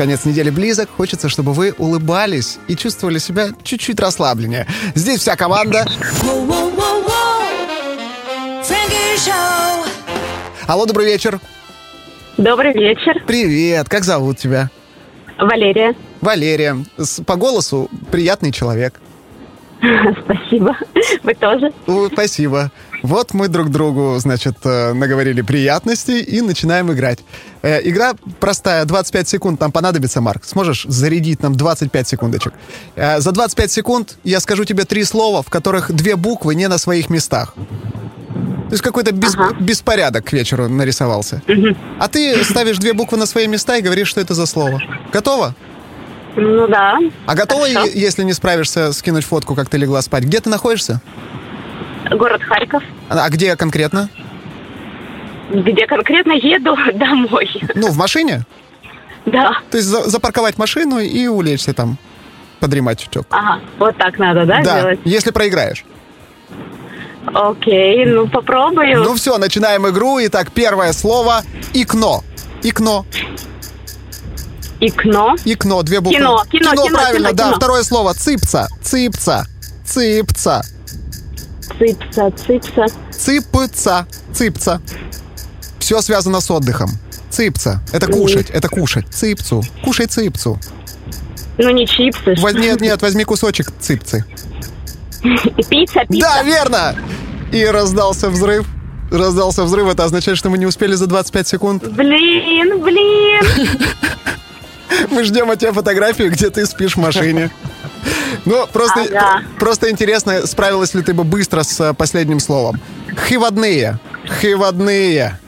конец недели близок. Хочется, чтобы вы улыбались и чувствовали себя чуть-чуть расслабленнее. Здесь вся команда. Алло, добрый вечер. Добрый вечер. Привет, как зовут тебя? Валерия. Валерия. С- По голосу приятный человек. Спасибо. Вы тоже? Спасибо. Вот мы друг другу, значит, э, наговорили приятностей и начинаем играть. Э, Игра простая, 25 секунд нам понадобится, Марк. Сможешь зарядить нам 25 секундочек? Э, За 25 секунд я скажу тебе три слова, в которых две буквы не на своих местах. То есть какой-то бес- Ага. беспорядок к вечеру нарисовался. А ты ставишь две буквы на свои места и говоришь, что это за слово. Готово? Ну да. А готова, Хорошо. если не справишься, скинуть фотку, как ты легла спать? Где ты находишься? Город Харьков. А где конкретно? Где конкретно еду домой. Ну, в машине? Да. То есть за- запарковать машину и улечься там, подремать чуток. Ага. Вот так надо, да, Да, делать? если проиграешь. Окей, ну попробую. Ну все, начинаем игру. Итак, первое слово — икно. Икно. Икно. Икно, две буквы. Кино, кино, кино, правильно, кино, да. кино. Второе слово — цыпца. Цыпца. Цыпца. Цыпса, цыпса. Цыпца. Цыпца. Все связано с отдыхом. Цыпца. Это кушать, это кушать. Цыпцу. Кушай цыпцу. Ну не чипсы. Воз- Нет, нет, возьми кусочек цыпцы. Пицца, пицца. Да, верно! И раздался взрыв. Раздался взрыв, это означает, что мы не успели за 25 секунд. Блин, блин. Мы ждем от тебя фотографию, где ты спишь в машине. Ну, просто, Ага. просто интересно, справилась ли ты бы быстро с э, последним словом. Хиводные. Хиводные.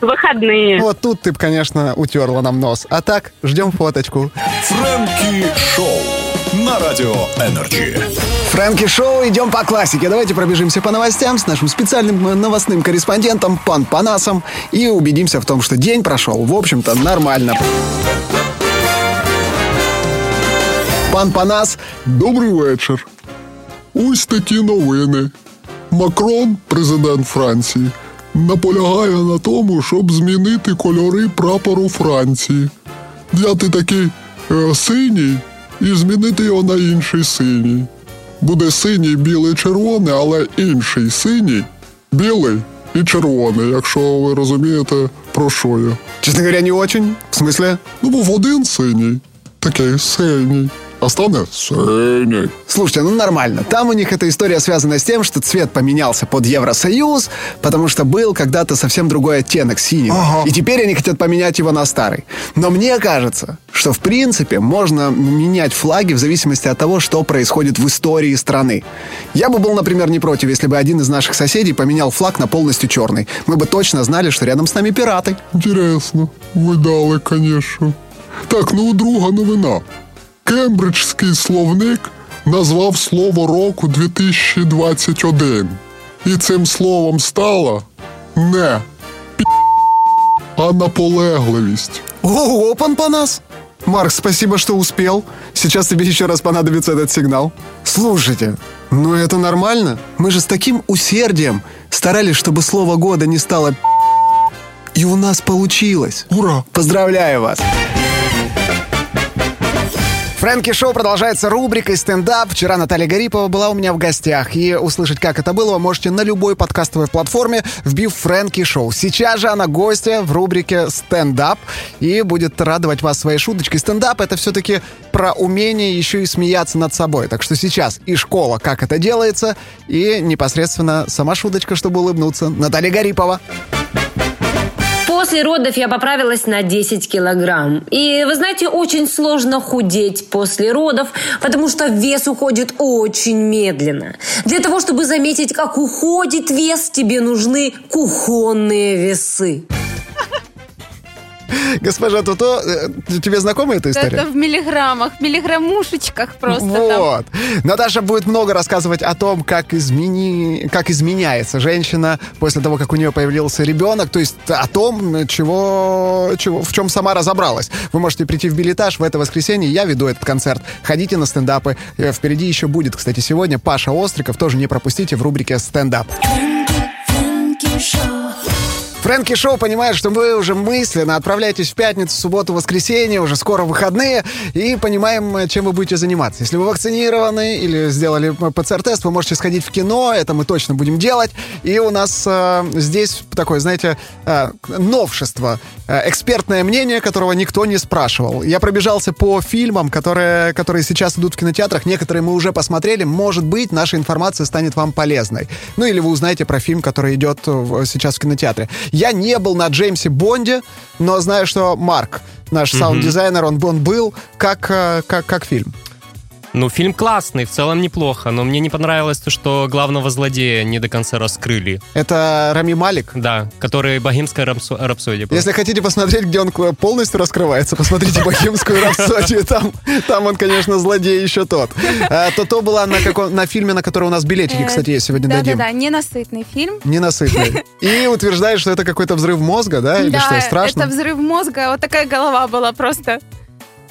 Выходные. Вот тут ты бы, конечно, утерла нам нос. А так, ждем фоточку. Фрэнки Шоу на Радио Energy. Фрэнки Шоу, идем по классике. Давайте пробежимся по новостям с нашим специальным э, новостным корреспондентом Пан Панасом и убедимся в том, что день прошел, в общем-то, нормально. Пан Панас, Добрий вечір. Ось такі новини. Макрон, президент Франції, наполягає на тому, щоб змінити кольори прапору Франції. Взяти такий е, синій і змінити його на інший синій. Буде синій, білий, червоний, але інший синій, білий і червоний, якщо ви розумієте, про що я. честно говоря, не очень. В смысле? Ну, був один синій, такий синій, а стане синій. Слушайте, ну нормально. Там у них эта история связана с тем, что цвет поменялся под Евросоюз, потому что был когда-то совсем другой оттенок синего. И теперь они хотят поменять его на старый. Но мне кажется, что в принципе можно менять флаги в зависимости от того, что происходит в истории страны. Я бы был, например, не против, если бы один из наших соседей поменял флаг на полностью черный. Мы бы точно знали, что рядом с нами пираты. Інтересно, видали, конечно. Так, ну друга новина. Кембриджський словник назвав слово року 2021. І цим словом стало не пі, а наполегливість. Ого, пан Панас! Марк, спасибо, что успел. Сейчас тебе еще раз понадобится этот сигнал. Слушайте, ну это нормально. Мы же с таким усердием старались, чтобы слово года не стало и у нас получилось. Ура! Поздравляю вас! Фрэнки Шоу продолжается рубрикой стендап. Вчера Наталья Гарипова была у меня в гостях. И услышать, как это было, вы можете на любой подкастовой платформе, вбив Фрэнки Шоу. Сейчас же она гостья в рубрике стендап и будет радовать вас своей шуточкой. Стендап — это все-таки про умение еще и смеяться над собой. Так что сейчас и школа, как это делается, и непосредственно сама шуточка, чтобы улыбнуться. Наталья Гарипова. После родов я поправилась на 10 килограмм. И, вы знаете, очень сложно худеть после родов, потому что вес уходит очень медленно. Для того, чтобы заметить, как уходит вес, тебе нужны кухонные весы. Госпожа Туто, э, тебе знакома эта история? Это в миллиграммах, в миллиграммушечках просто там. Вот. Наташа будет много рассказывать о том, как, измени... как изменяется женщина после того, как у нее появился ребенок, то есть о том, чего... Чего... в чем сама разобралась. Вы можете прийти в билетаж в это воскресенье, я веду этот концерт. Ходите на стендапы. Э, Впереди еще будет, кстати, сегодня Паша Остриков, тоже не пропустите в рубрике «Стендап». Фрэнки Шоу понимает, что вы уже мысленно отправляетесь в пятницу, субботу, воскресенье, уже скоро выходные, и понимаем, чем вы будете заниматься. Если вы вакцинированы или сделали ПЦР-тест, вы можете сходить в кино, это мы точно будем делать. И у нас э, здесь такое, знаете, э, новшество, э, экспертное мнение, которого никто не спрашивал. Я пробежался по фильмам, которые, которые сейчас идут в кинотеатрах, некоторые мы уже посмотрели, может быть, наша информация станет вам полезной. Ну или вы узнаете про фильм, который идет сейчас в кинотеатре. Я не был на Джеймсе Бонде, но знаю, что Марк, наш саунд-дизайнер, он, он был. Как, э, как, как фильм? Ну, фильм классный, в целом неплохо, но мне не понравилось то, что главного злодея не до конца раскрыли. Это Рами Малик. Да, который «Богемская рапсо- рапсодия». был. Если хотите посмотреть, где он полностью раскрывается, посмотрите «Богемскую рапсодию». Там, там он, конечно, злодей еще тот. А, то то была на, каком, на фильме, на который у нас билетики, Э, кстати, есть сегодня дадим. Да-да-да, ненасытный фильм. Ненасытный. И утверждает, что это какой-то взрыв мозга, да? Или да, что, страшно? это взрыв мозга. Вот такая голова была просто.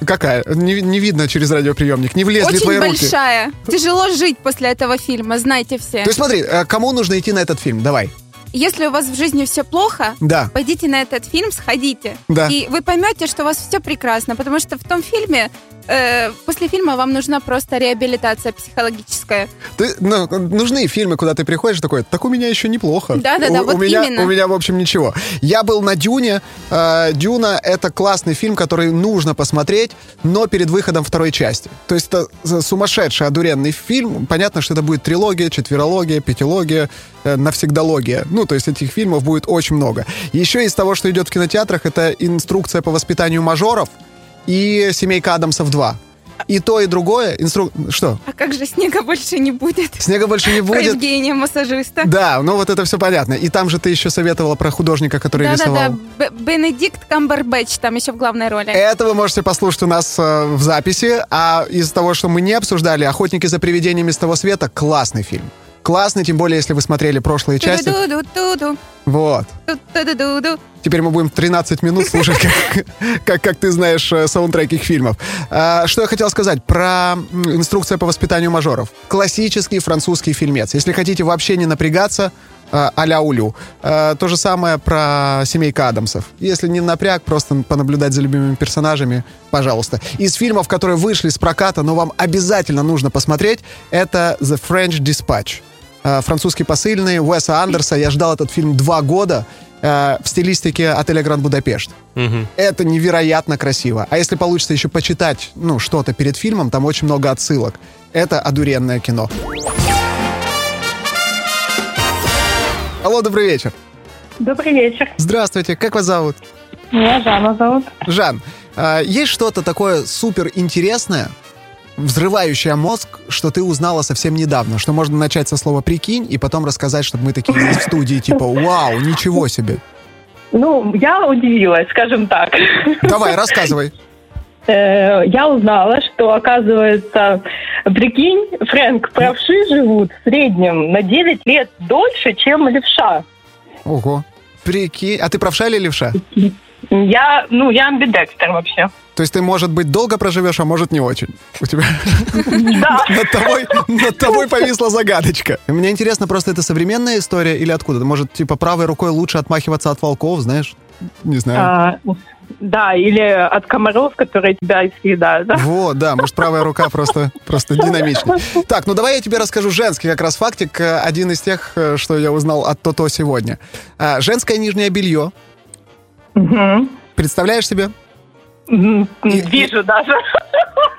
Какая? Не, не видно через радиоприемник. Не влезли Очень твои руки. большая. Тяжело жить после этого фильма, знаете все. То есть смотри, э, кому нужно идти на этот фильм? Давай. Если у вас в жизни все плохо, Да. пойдите на этот фильм, сходите. Да. И вы поймете, что у вас все прекрасно, потому что в том фильме, э, после фильма вам нужна просто реабилитация психологическая. Ты, ну, нужны фильмы, куда ты приходишь такой, так у меня еще неплохо. Да-да-да, У- вот у меня, именно. У меня, в общем, ничего. Я был на Дюне. Э, Дюна — это классный фильм, который нужно посмотреть, но перед выходом второй части. То есть это сумасшедший, одуренный фильм. Понятно, что это будет трилогия, четверология, пятилогия, э, навсегдалогия. Ну, то есть этих фильмов будет очень много. Еще из того, что идет в кинотеатрах, это инструкция по воспитанию мажоров и «Семейка Адамсов 2». И то, и другое. Инстру... Что? А как же снега больше не будет? Снега больше не Про будет. Евгения массажиста. Да, ну вот это все понятно. И там же ты еще советовала про художника, который Да-да-да, рисовал. Б- Бенедикт Камбербэтч там еще в главной роли. Это вы можете послушать у нас э, в записи. А из того, что мы не обсуждали, «Охотники за привидениями с того света» — классный фильм. Классный, тем более, если вы смотрели прошлые части. Вот. Теперь мы будем 13 минут слушать, как, как, как ты знаешь, э, саундтреки к фильмов. А, что я хотел сказать про инструкция по воспитанию мажоров. Классический французский фильмец. Если хотите вообще не напрягаться, э, а-ля Улю. Э, То же самое про семейка Адамсов. Если не напряг, просто понаблюдать за любимыми персонажами, пожалуйста. Из фильмов, которые вышли с проката, но вам обязательно нужно посмотреть, это The French Dispatch. Э, Французский посыльный Уэса Андерса. Я ждал этот фильм два года э, в стилистике отеля Гранд Будапешт. Мгм. Это невероятно красиво. А если получится еще почитать, ну, что-то перед фильмом, там очень много отсылок. Это одуренное кино. Алло, добрый вечер. Добрый вечер. Здравствуйте, как вас зовут? Меня Жанна зовут. Жан, а, есть что-то такое супер интересное, взрывающее мозг, что ты узнала совсем недавно, что можно начать со слова «прикинь» и потом рассказать, чтобы мы такие здесь в студии, типа «Вау, ничего себе». Ну, я удивилась, скажем так. Давай, рассказывай. Э, Я узнала, что, оказывается, прикинь, Фрэнк, правши живут в среднем на 9 лет дольше, чем левша. Ого. Прикинь. А ты правша или левша? Я, ну, я амбидекстер вообще. То есть ты, может быть, долго проживешь, а может, не очень. У тебя над тобой, над тобой повисла загадочка. Мне интересно, просто это современная история или откуда? Может, типа, правой рукой лучше отмахиваться от волков, знаешь? Не знаю. А, да, или от комаров, которые тебя съедают. Да? Вот, да, может, правая рука просто, просто динамичнее. Так, ну давай я тебе расскажу женский как раз фактик, э, один из тех, э, что я узнал от Тото сегодня. А, Женское нижнее белье. Мгм. Представляешь себе? Вижу даже.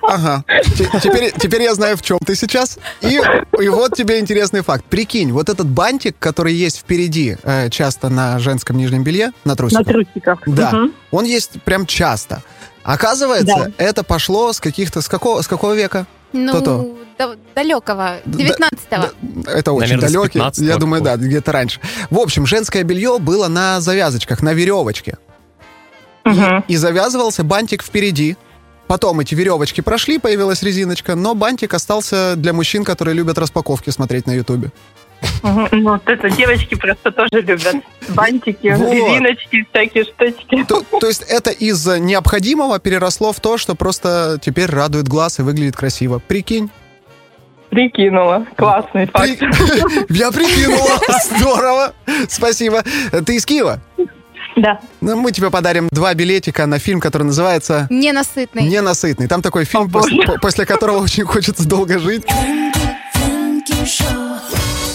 Ага. Те- Теперь, теперь я знаю, в чем ты сейчас. И, и вот тебе интересный факт. Прикинь, вот этот бантик, который есть впереди э, часто на женском нижнем белье, на На трусиках. трусиках. Да, Мгм. он есть прям часто. Оказывается, Да. это пошло с каких-то... С какого, с какого века? Ну, То-то. да- далекого, 19-го. Да, Это очень Наверное, далекий. 15-го Я думаю, да, где-то раньше. В общем, женское белье было на завязочках, на веревочке. Мгм. И завязывался бантик впереди. Потом эти веревочки прошли, появилась резиночка, но бантик остался для мужчин, которые любят распаковки смотреть на Ютубе. Ну, Вот это девочки просто тоже любят. Бантики, Вот. резиночки, всякие штучки. То, то есть это из необходимого переросло в то, что просто теперь радует глаз и выглядит красиво. Прикинь. Прикинула. Классный факт. При- Я прикинула. Здорово. Спасибо. Ты из Киева? Да. Ну, мы тебе подарим два билетика на фильм, который называется Ненасытный. «Ненасытный». Там такой фильм, после, по- после которого очень хочется долго жить.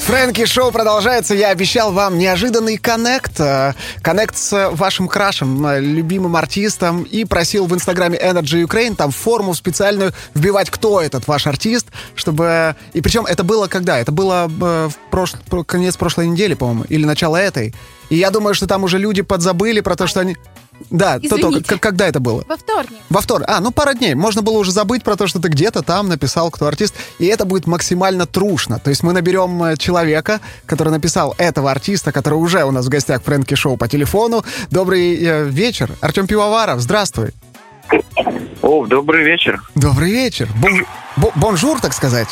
Фрэнки Шоу продолжается. Я обещал вам неожиданный коннект. э, Коннект с вашим крашем, э, любимым артистом. И просил в инстаграме Energy Ukraine там форму специальную вбивать, кто этот ваш артист, чтобы... И причем это было когда? Это было э, в прош- про- конец прошлой недели, по-моему, или начало этой. И я думаю, что там уже люди подзабыли про то, что они... Да, то, то, когда это было? Во вторник. Во вторник. А, ну пара дней. Можно было уже забыть про то, что ты где-то там написал, кто артист. И это будет максимально трушно. То есть мы наберем э, человека, который написал этого артиста, который уже у нас в гостях в Фрэнки Шоу по телефону. Добрый э, вечер. Артем Пивоваров, здравствуй. О, добрый вечер. Добрый вечер. Bon- bo- bonjour, так сказать.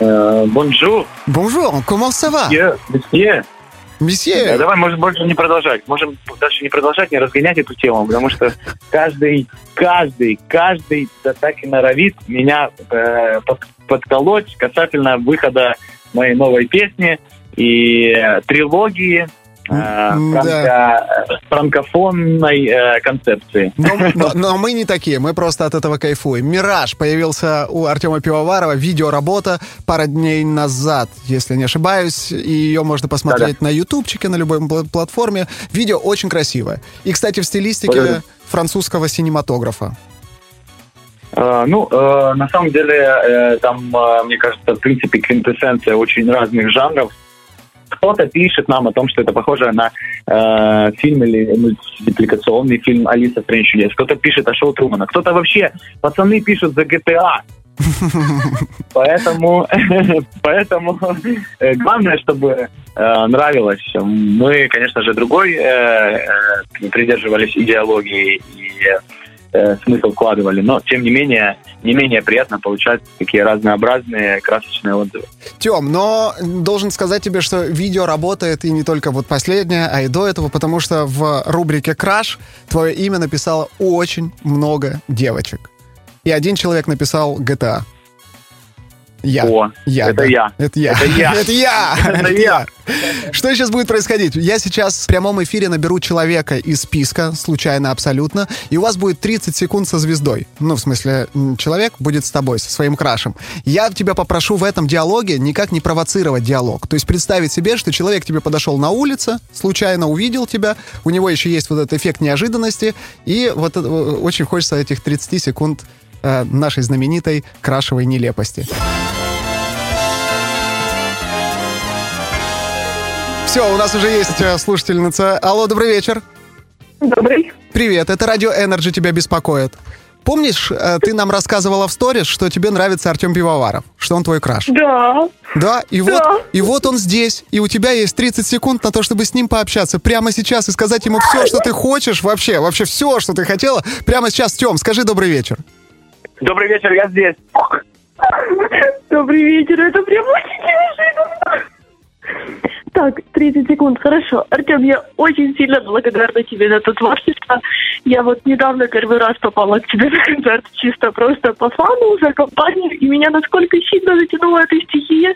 Э, Bonjour. Bonjour, comment ça va? Месье. Месье. Давай, может, больше не продолжать. Можем дальше не продолжать, не разгонять эту тему, потому что каждый, каждый, каждый да так и норовит меня э, под- подколоть касательно выхода моей новой песни и трилогии франко- франкофонной концепции. Но, но- но мы не такие, мы просто от этого кайфуем. «Мираж» появился у Артема Пивоварова, видеоработа пара дней назад, если не ошибаюсь. И ее можно посмотреть на ютубчике, на любой пла- платформе. Видео очень красивое. И, кстати, в стилистике Благодарю. французского синематографа. Э, Ну, э, на самом деле, э, там, мне кажется, в принципе, квинтэссенция очень разных жанров. Кто-то пишет нам о том, что это похоже на э, фильм или мультипликационный фильм «Алиса в стране чудес». Кто-то пишет о шоу Трумана. Кто-то вообще, пацаны пишут за GTA. Поэтому, поэтому э, главное, чтобы э, нравилось. Мы, конечно же, другой э, э, придерживались идеологии и э, смысл вкладывали, но тем не менее, не менее приятно получать такие разнообразные красочные отзывы. Тем, но должен сказать тебе, что видео работает и не только вот последнее, а и до этого, потому что в рубрике «Краш» твое имя написало очень много девочек. И один человек написал GTA. Я. О, я, это да. я. Это я. Это я. Это я. Это я. Что сейчас будет происходить? Я сейчас в прямом эфире наберу человека из списка, случайно абсолютно, и у вас будет 30 секунд со звездой. Ну, в смысле, человек будет с тобой, со своим крашем. Я тебя попрошу в этом диалоге никак не провоцировать диалог. То есть представить себе, что человек тебе подошел на улице, случайно увидел тебя, у него еще есть вот этот эффект неожиданности, и вот э, очень хочется этих 30 секунд э, нашей знаменитой крашевой нелепости. Все, у нас уже есть э, слушательница. Алло, добрый вечер. Добрый. Привет, это Радио Energy тебя беспокоит. Помнишь, э, ты нам рассказывала в сторис, что тебе нравится Артем Пивоваров, что он твой краш? Да. Да, и Да. вот, и вот он здесь, и у тебя есть 30 секунд на то, чтобы с ним пообщаться прямо сейчас и сказать ему все, что ты хочешь вообще, вообще все, что ты хотела. Прямо сейчас, Тем, скажи добрый вечер. Добрый вечер, я здесь. Добрый вечер, это прям очень неожиданно. Так, 30 секунд, хорошо. Артем, я очень сильно благодарна тебе за то творчество. Я вот недавно первый раз попала к тебе на концерт чисто просто по фану, за компанию, и меня насколько сильно затянула эта стихия,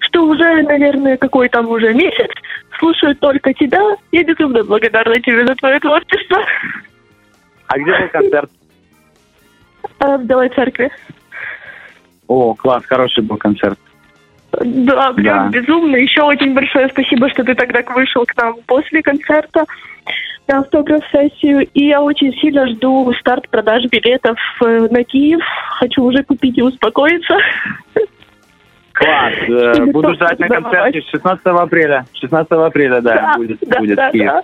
что уже, наверное, какой там уже месяц слушаю только тебя. Я безумно благодарна тебе за твое творчество. А где был концерт? А, В Белой церкви. О, класс, хороший был концерт. Да, прям Да. безумно. Еще очень большое спасибо, что ты тогда вышел к нам после концерта на автограф-сессию. И я очень сильно жду старт продаж билетов э, на Киев. Хочу уже купить и успокоиться. Класс. э, Тебе Буду ждать на концерте 16 апреля. 16 апреля, да, будет, да, будет да, Киев. да.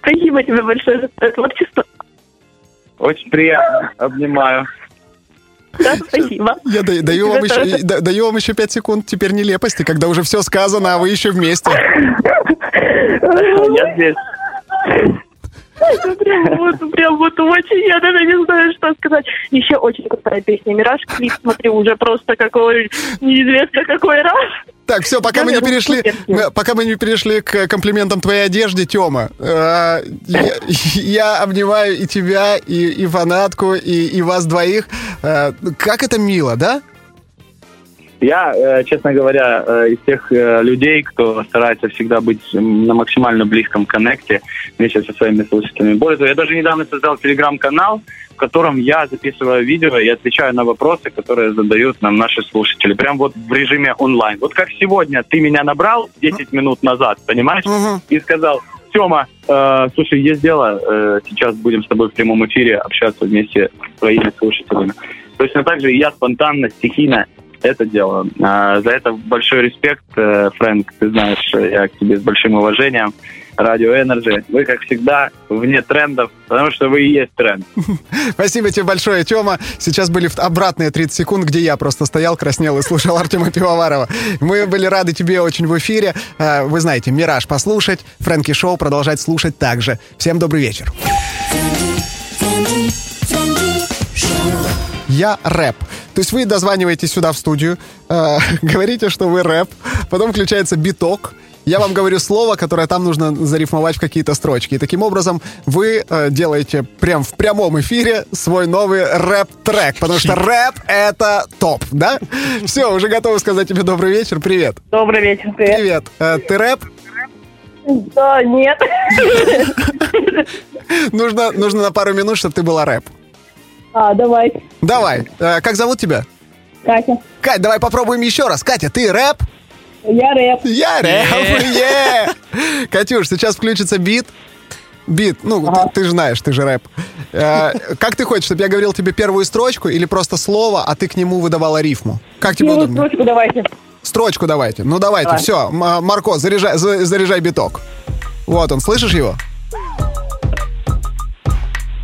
Спасибо тебе большое за твое творчество. Очень приятно. Обнимаю. Да, спасибо. Я да- даю, вам еще, даю вам еще 5 секунд теперь нелепости, когда уже все сказано, а вы еще вместе. Я здесь. Это прям вот, прям вот очень, я даже не знаю, что сказать. Еще очень крутая песня «Мираж». Клип смотрю уже просто какой, неизвестно какой раз. Так, все, пока мы не Наверное, перешли, пока мы не перешли к комплиментам твоей одежде, Тёма, э, я, я обнимаю и тебя, и, и фанатку, и, и вас двоих. Э, как это мило, да? Я, э, честно говоря, э, из тех э, людей, кто старается всегда быть на максимально близком коннекте вместе со своими слушателями. Более того, я даже недавно создал телеграм-канал, в котором я записываю видео и отвечаю на вопросы, которые задают нам наши слушатели. Прям вот в режиме онлайн. Вот как сегодня ты меня набрал 10 минут назад, понимаешь? И сказал, Тема, э, слушай, есть дело, э, сейчас будем с тобой в прямом эфире общаться вместе с своими слушателями. Точно так же и я спонтанно, стихийно это делаю. А, за это большой респект, э, Фрэнк, ты знаешь, я к тебе с большим уважением. Радио Energy. Вы, как всегда, вне трендов, потому что вы и есть тренд. Спасибо тебе большое, Тёма. Сейчас были обратные 30 секунд, где я просто стоял, краснел и слушал Артема Пивоварова. Мы были рады тебе очень в эфире. Э, Вы знаете, «Мираж» послушать, Фрэнки Шоу продолжать слушать также. Всем добрый вечер. Я рэп. То есть вы дозваниваетесь сюда в студию, э, говорите, что вы рэп, потом включается биток, я вам говорю слово, которое там нужно зарифмовать в какие-то строчки. И таким образом вы э, делаете прям в прямом эфире свой новый рэп-трек, потому что рэп — это топ, да? Все, уже готовы сказать тебе добрый вечер, привет. Добрый вечер, привет. Привет. Э, ты рэп? Да, нет. Нужно, нужно на пару минут, чтобы ты была рэп. А, давай. Давай. Э, как зовут тебя? Катя. Кать, давай попробуем еще раз. Катя, ты рэп? Я рэп. Я рэп! Катюш, сейчас включится бит. Бит, ну, ты, ты же знаешь, ты же рэп. Э, как ты хочешь, чтобы я говорил тебе первую строчку или просто слово, а ты к нему выдавала рифму? Как тебе Первую удобно? строчку давайте. Строчку давайте. Ну, давайте, Давай. все. Марко, заряжай, за- заряжай биток. Вот он, слышишь его?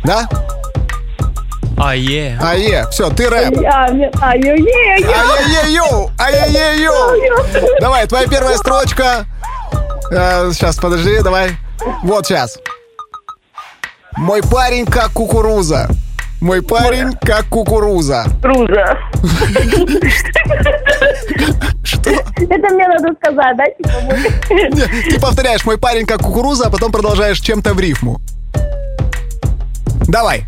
Да? А, е. А, е, все, ты рэп. А, а. Ай-яй-яй-йоу! Ай-яй-яй-йоу! Давай, твоя первая строчка. сейчас, подожди, давай. Вот сейчас. Мой парень как кукуруза. Мой парень как кукуруза. Круза. Что? Это мне надо сказать, да? Типа, Ты повторяешь мой парень как кукуруза, а потом продолжаешь чем-то в рифму. Давай.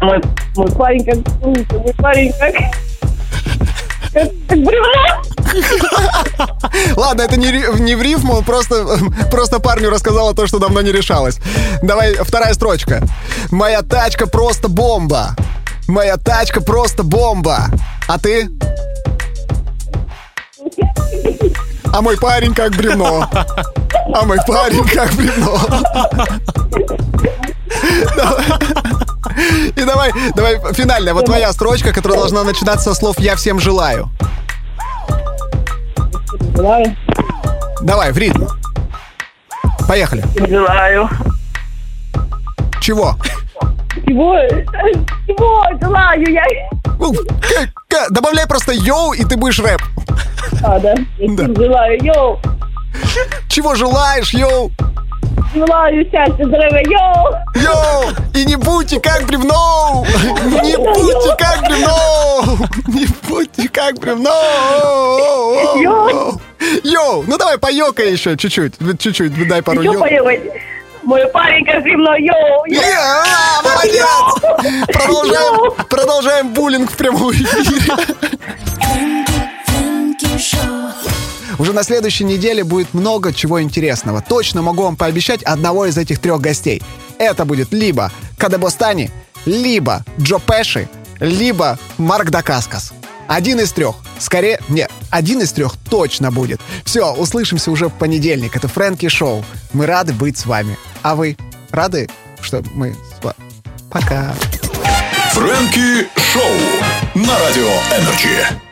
Мой, мой парень как круза, мой парень как... Бревно. Ладно, это не, не в рифму, просто, просто парню рассказала то, что давно не решалось. Давай, вторая строчка. Моя тачка просто бомба. Моя тачка просто бомба. А ты? А мой парень как бревно. А мой парень как бревно. И давай, давай, финальная, вот твоя строчка, которая должна начинаться со слов «Я всем желаю». Желаю. Давай, в ритм. Поехали. Желаю. Чего? Чего? Чего? Желаю я. Ну, Добавляй просто yo, и ты будешь рэп. А, да? Я Да. желаю. Yo. Чего желаешь, yo? Желаю счастья, здоровья. Yo. Yo! И не будьте как бревно! Не будьте как бревно! Не будьте как бревно! Yo. Yo! Ну давай поёкай еще чуть-чуть. Чуть-чуть, дай пару yo. Мой парень как бревно. Yo. Молодец! Продолжаем, продолжаем буллинг в прямом эфире. Уже на следующей неделе будет много чего интересного. Точно могу вам пообещать одного из этих трех гостей. Это будет либо Кадебостани, либо Джо Пеши, либо Марк Дакаскас. Один из трех. Скорее, нет, один из трех точно будет. Все, услышимся уже в понедельник. Это Фрэнки Шоу. Мы рады быть с вами. А вы рады, что мы с вами? Пока. Фрэнки Шоу на Радио Energy.